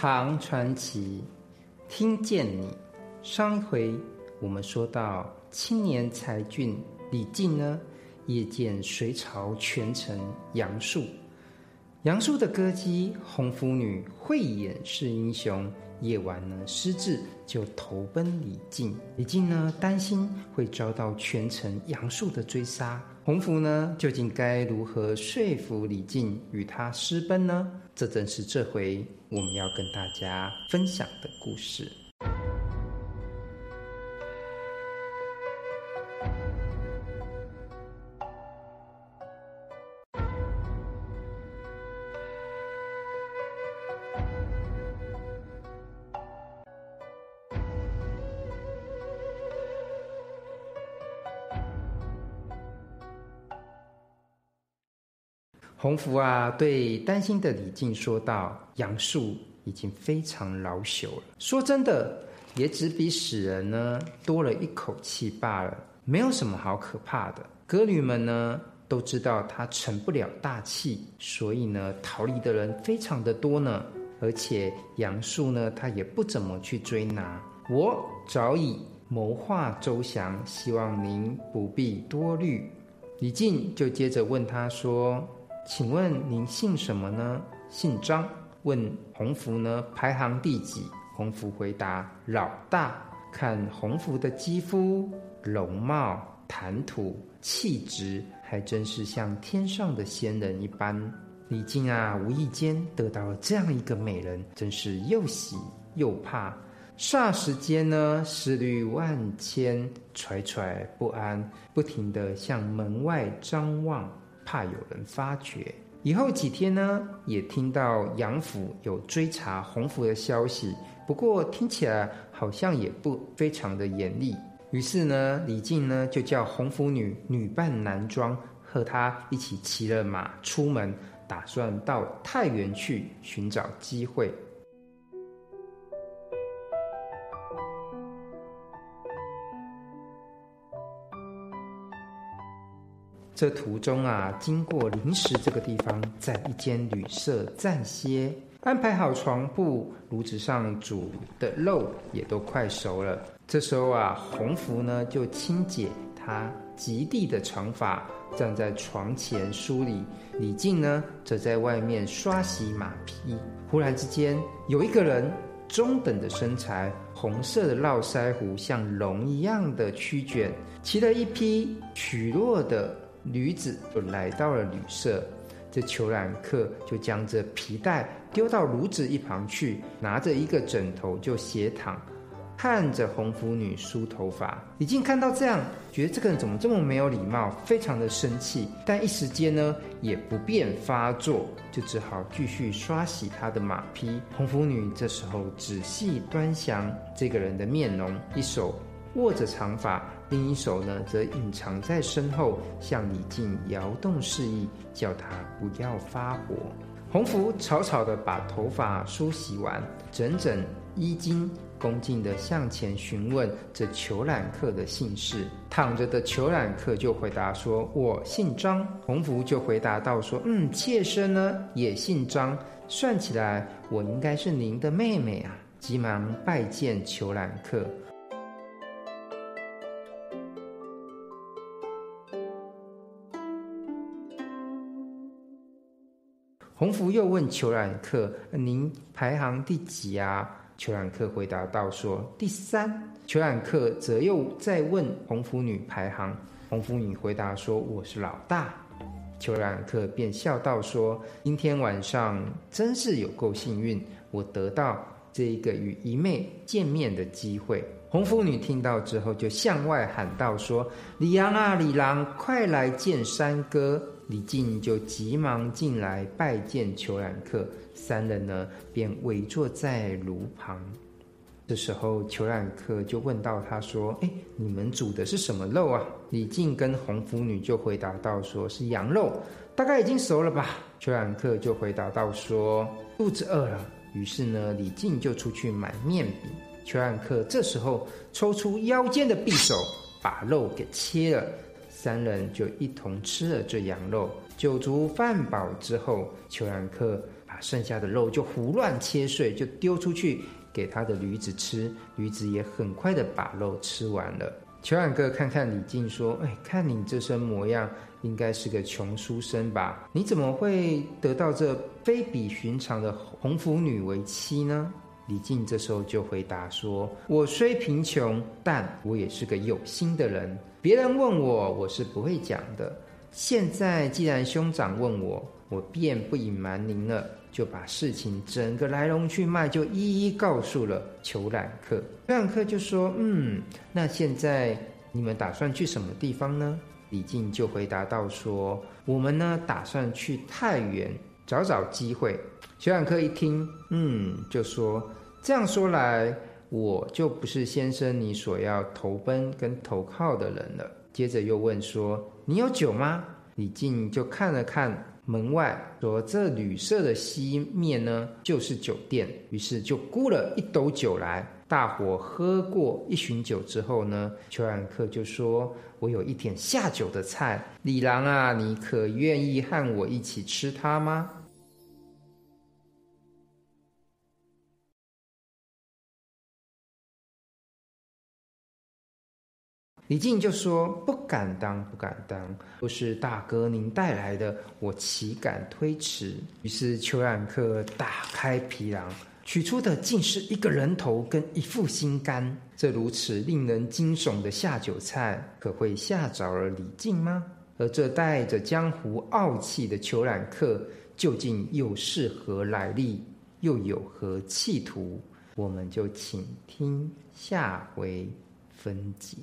唐传奇，听见你。上一回我们说到，青年才俊李靖呢，夜见隋朝权臣杨素，杨素的歌姬红拂女慧眼识英雄，夜晚呢失智，就投奔李靖。李靖呢担心会遭到权臣杨素的追杀。红拂呢，究竟该如何说服李靖与他私奔呢？这正是这回我们要跟大家分享的故事。洪福啊，对担心的李靖说道：“杨素已经非常老朽了，说真的，也只比死人呢多了一口气罢了，没有什么好可怕的。歌女们呢都知道他成不了大器，所以呢逃离的人非常的多呢。而且杨素呢，他也不怎么去追拿。我早已谋划周详，希望您不必多虑。”李靖就接着问他说。请问您姓什么呢？姓张。问洪福呢，排行第几？洪福回答：老大。看洪福的肌肤、容貌、谈吐、气质，还真是像天上的仙人一般。李靖啊，无意间得到了这样一个美人，真是又喜又怕。霎时间呢，思虑万千，惴惴不安，不停地向门外张望。怕有人发觉。以后几天呢，也听到杨府有追查洪福的消息，不过听起来好像也不非常的严厉。于是呢，李靖呢就叫洪福女女扮男装，和他一起骑了马出门，打算到太原去寻找机会。这途中啊，经过临时这个地方，在一间旅社暂歇，安排好床铺，炉子上煮的肉也都快熟了。这时候啊，红福呢就轻解她及地的长发，站在床前梳理。李靖呢则在外面刷洗马匹。忽然之间，有一个人中等的身材，红色的络腮胡像龙一样的曲卷，骑了一匹曲落的。驴子就来到了旅社，这裘染客就将这皮带丢到炉子一旁去，拿着一个枕头就斜躺，看着红拂女梳头发。李靖看到这样，觉得这个人怎么这么没有礼貌，非常的生气，但一时间呢也不便发作，就只好继续刷洗他的马匹。红拂女这时候仔细端详这个人的面容，一手握着长发。另一手呢，则隐藏在身后，向李靖摇动示意，叫他不要发火。洪福草草地把头发梳洗完，整整衣襟，恭敬地向前询问这裘染客的姓氏。躺着的裘染客就回答说：“我姓张。”洪福就回答道：“说，嗯，妾身呢也姓张，算起来我应该是您的妹妹啊。”急忙拜见裘染客。洪福又问裘染客：“您排行第几啊？”裘染客回答道：“说第三。”裘染客则又再问洪福女排行，洪福女回答说：“我是老大。”裘染客便笑道：“说今天晚上真是有够幸运，我得到这一个与姨妹见面的机会。”红拂女听到之后，就向外喊道：“说李郎啊，李郎，快来见三哥。”李靖就急忙进来拜见裘染客，三人呢便围坐在炉旁。这时候，裘染客就问到他说：“哎，你们煮的是什么肉啊？”李靖跟红拂女就回答道：“说是羊肉，大概已经熟了吧？”裘染客就回答道：“说肚子饿了。”于是呢，李靖就出去买面饼。裘染客这时候抽出腰间的匕首，把肉给切了。三人就一同吃了这羊肉，酒足饭饱之后，裘染客把剩下的肉就胡乱切碎，就丢出去给他的驴子吃。驴子也很快的把肉吃完了。虬髯哥看看李靖说：“哎，看你这身模样，应该是个穷书生吧？你怎么会得到这非比寻常的红拂女为妻呢？”李靖这时候就回答说：“我虽贫穷，但我也是个有心的人。别人问我，我是不会讲的。现在既然兄长问我，我便不隐瞒您了，就把事情整个来龙去脉就一一告诉了虬髯客。虬髯客就说：‘嗯，那现在你们打算去什么地方呢？’李靖就回答道说：‘我们呢，打算去太原找找机会。’虬髯客一听，嗯，就说。”这样说来，我就不是先生你所要投奔跟投靠的人了。接着又问说：“你有酒吗？”李靖就看了看门外，说：“这旅社的西面呢，就是酒店。”于是就沽了一斗酒来。大伙喝过一巡酒之后呢，虬髯客就说：“我有一点下酒的菜，李郎啊，你可愿意和我一起吃它吗？”李靖就说：“不敢当，不敢当，都是大哥您带来的，我岂敢推辞？”于是裘冉客打开皮囊，取出的竟是一个人头跟一副心肝。这如此令人惊悚的下酒菜，可会吓着了李靖吗？而这带着江湖傲气的裘冉客，究竟又是何来历，又有何企图？我们就请听下回分解。